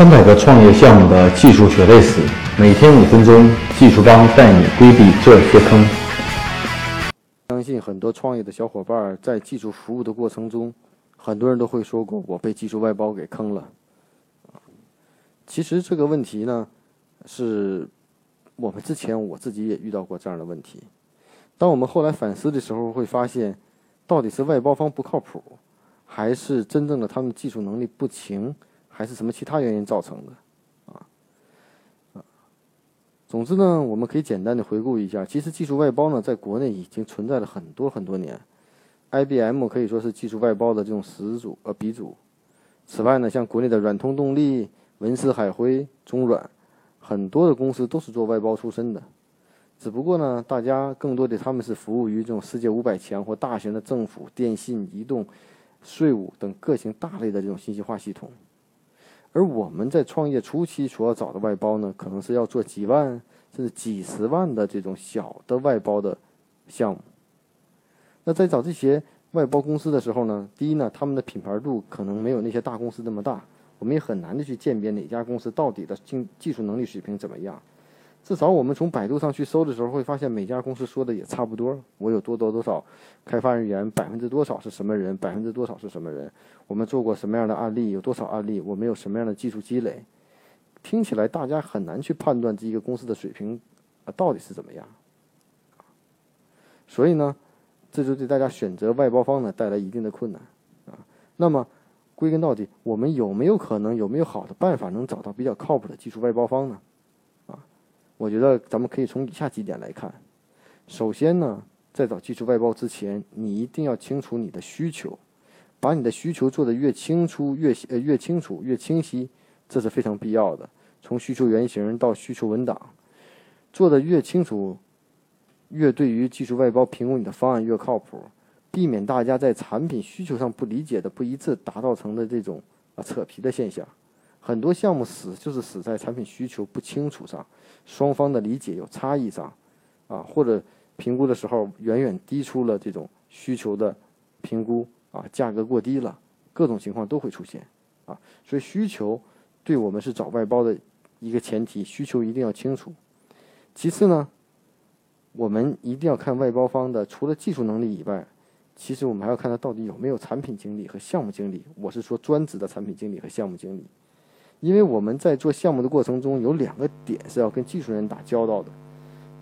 三百个创业项目的技术血泪史，每天五分钟，技术帮带你规避这些坑。相信很多创业的小伙伴在技术服务的过程中，很多人都会说过我被技术外包给坑了。其实这个问题呢，是我们之前我自己也遇到过这样的问题。当我们后来反思的时候，会发现，到底是外包方不靠谱，还是真正的他们技术能力不行？还是什么其他原因造成的，啊，啊，总之呢，我们可以简单的回顾一下，其实技术外包呢，在国内已经存在了很多很多年，IBM 可以说是技术外包的这种始祖呃鼻祖。此外呢，像国内的软通动力、文思海辉、中软，很多的公司都是做外包出身的，只不过呢，大家更多的他们是服务于这种世界五百强或大型的政府、电信、移动、税务等各型大类的这种信息化系统。而我们在创业初期所要找的外包呢，可能是要做几万甚至几十万的这种小的外包的项目。那在找这些外包公司的时候呢，第一呢，他们的品牌度可能没有那些大公司那么大，我们也很难的去鉴别哪家公司到底的技技术能力水平怎么样。至少我们从百度上去搜的时候，会发现每家公司说的也差不多。我有多多多少开发人员，百分之多少是什么人，百分之多少是什么人？我们做过什么样的案例，有多少案例？我们有什么样的技术积累？听起来大家很难去判断这一个公司的水平啊到底是怎么样。所以呢，这就对大家选择外包方呢带来一定的困难啊。那么归根到底，我们有没有可能有没有好的办法能找到比较靠谱的技术外包方呢？我觉得咱们可以从以下几点来看。首先呢，在找技术外包之前，你一定要清楚你的需求，把你的需求做得越清楚、越呃越清楚、越清晰，这是非常必要的。从需求原型到需求文档，做得越清楚，越对于技术外包评估你的方案越靠谱，避免大家在产品需求上不理解的不一致，达到成的这种啊扯皮的现象。很多项目死就是死在产品需求不清楚上，双方的理解有差异上，啊，或者评估的时候远远低出了这种需求的评估，啊，价格过低了，各种情况都会出现，啊，所以需求对我们是找外包的一个前提，需求一定要清楚。其次呢，我们一定要看外包方的除了技术能力以外，其实我们还要看他到底有没有产品经理和项目经理，我是说专职的产品经理和项目经理。因为我们在做项目的过程中，有两个点是要跟技术人员打交道的，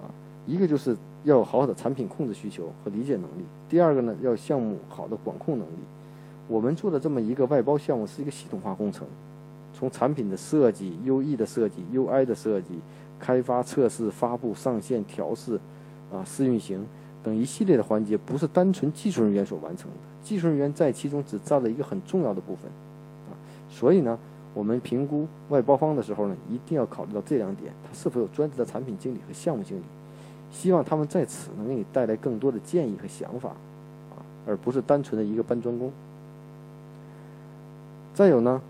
啊，一个就是要有好好的产品控制需求和理解能力，第二个呢，要项目好的管控能力。我们做的这么一个外包项目是一个系统化工程，从产品的设计、UE 的设计、UI 的设计、开发、测试、发布、上线、调试，啊，试运行等一系列的环节，不是单纯技术人员所完成的，技术人员在其中只占了一个很重要的部分，啊，所以呢。我们评估外包方的时候呢，一定要考虑到这两点：他是否有专职的产品经理和项目经理，希望他们在此能给你带来更多的建议和想法，啊，而不是单纯的一个搬砖工。再有呢，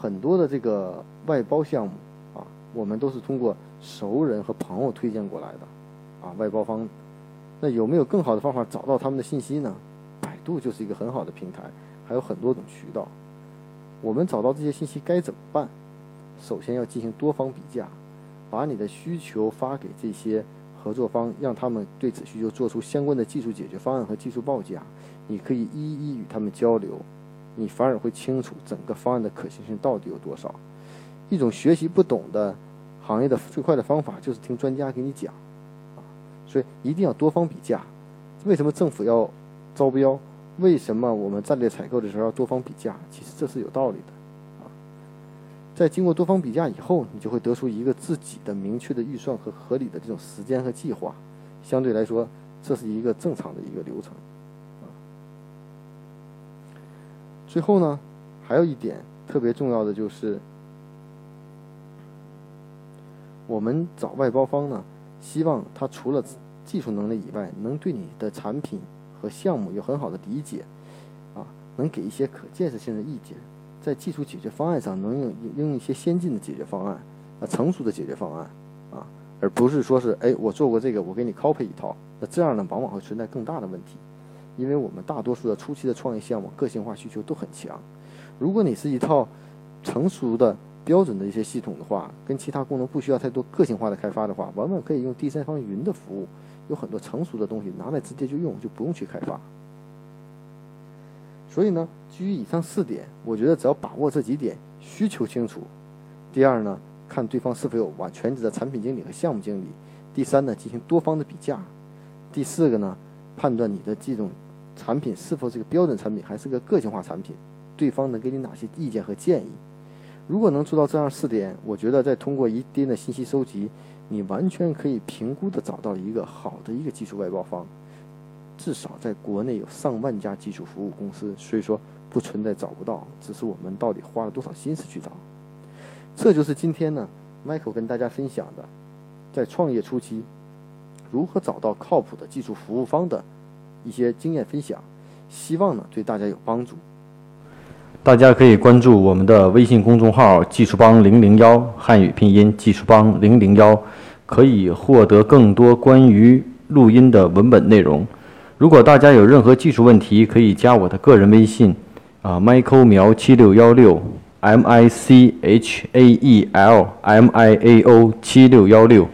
很多的这个外包项目啊，我们都是通过熟人和朋友推荐过来的，啊，外包方，那有没有更好的方法找到他们的信息呢？百度就是一个很好的平台，还有很多种渠道。我们找到这些信息该怎么办？首先要进行多方比价，把你的需求发给这些合作方，让他们对此需求做出相关的技术解决方案和技术报价。你可以一一与他们交流，你反而会清楚整个方案的可行性到底有多少。一种学习不懂的行业的最快的方法就是听专家给你讲，啊，所以一定要多方比价。为什么政府要招标？为什么我们战略采购的时候要多方比价？其实这是有道理的，啊，在经过多方比价以后，你就会得出一个自己的明确的预算和合理的这种时间和计划。相对来说，这是一个正常的一个流程，啊。最后呢，还有一点特别重要的就是，我们找外包方呢，希望他除了技术能力以外，能对你的产品。和项目有很好的理解，啊，能给一些可建设性的意见，在技术解决方案上能用用一些先进的解决方案，啊，成熟的解决方案，啊，而不是说是哎，我做过这个，我给你 copy 一套，那这样呢，往往会存在更大的问题，因为我们大多数的初期的创业项目个性化需求都很强，如果你是一套成熟的标准的一些系统的话，跟其他功能不需要太多个性化的开发的话，往往可以用第三方云的服务，有很多成熟的东西拿来直接就用，就不用去开发。所以呢，基于以上四点，我觉得只要把握这几点，需求清楚。第二呢，看对方是否有完全职的产品经理和项目经理。第三呢，进行多方的比价。第四个呢，判断你的这种产品是否是个标准产品，还是个个性化产品，对方能给你哪些意见和建议。如果能做到这样四点，我觉得再通过一定的信息收集，你完全可以评估的找到一个好的一个技术外包方。至少在国内有上万家技术服务公司，所以说不存在找不到，只是我们到底花了多少心思去找。这就是今天呢，Michael 跟大家分享的，在创业初期如何找到靠谱的技术服务方的一些经验分享，希望呢对大家有帮助。大家可以关注我们的微信公众号“技术帮零零幺”汉语拼音“技术帮零零幺”，可以获得更多关于录音的文本内容。如果大家有任何技术问题，可以加我的个人微信，啊，Michael 苗七六幺六，M I C H A E L M I A O 七六幺六。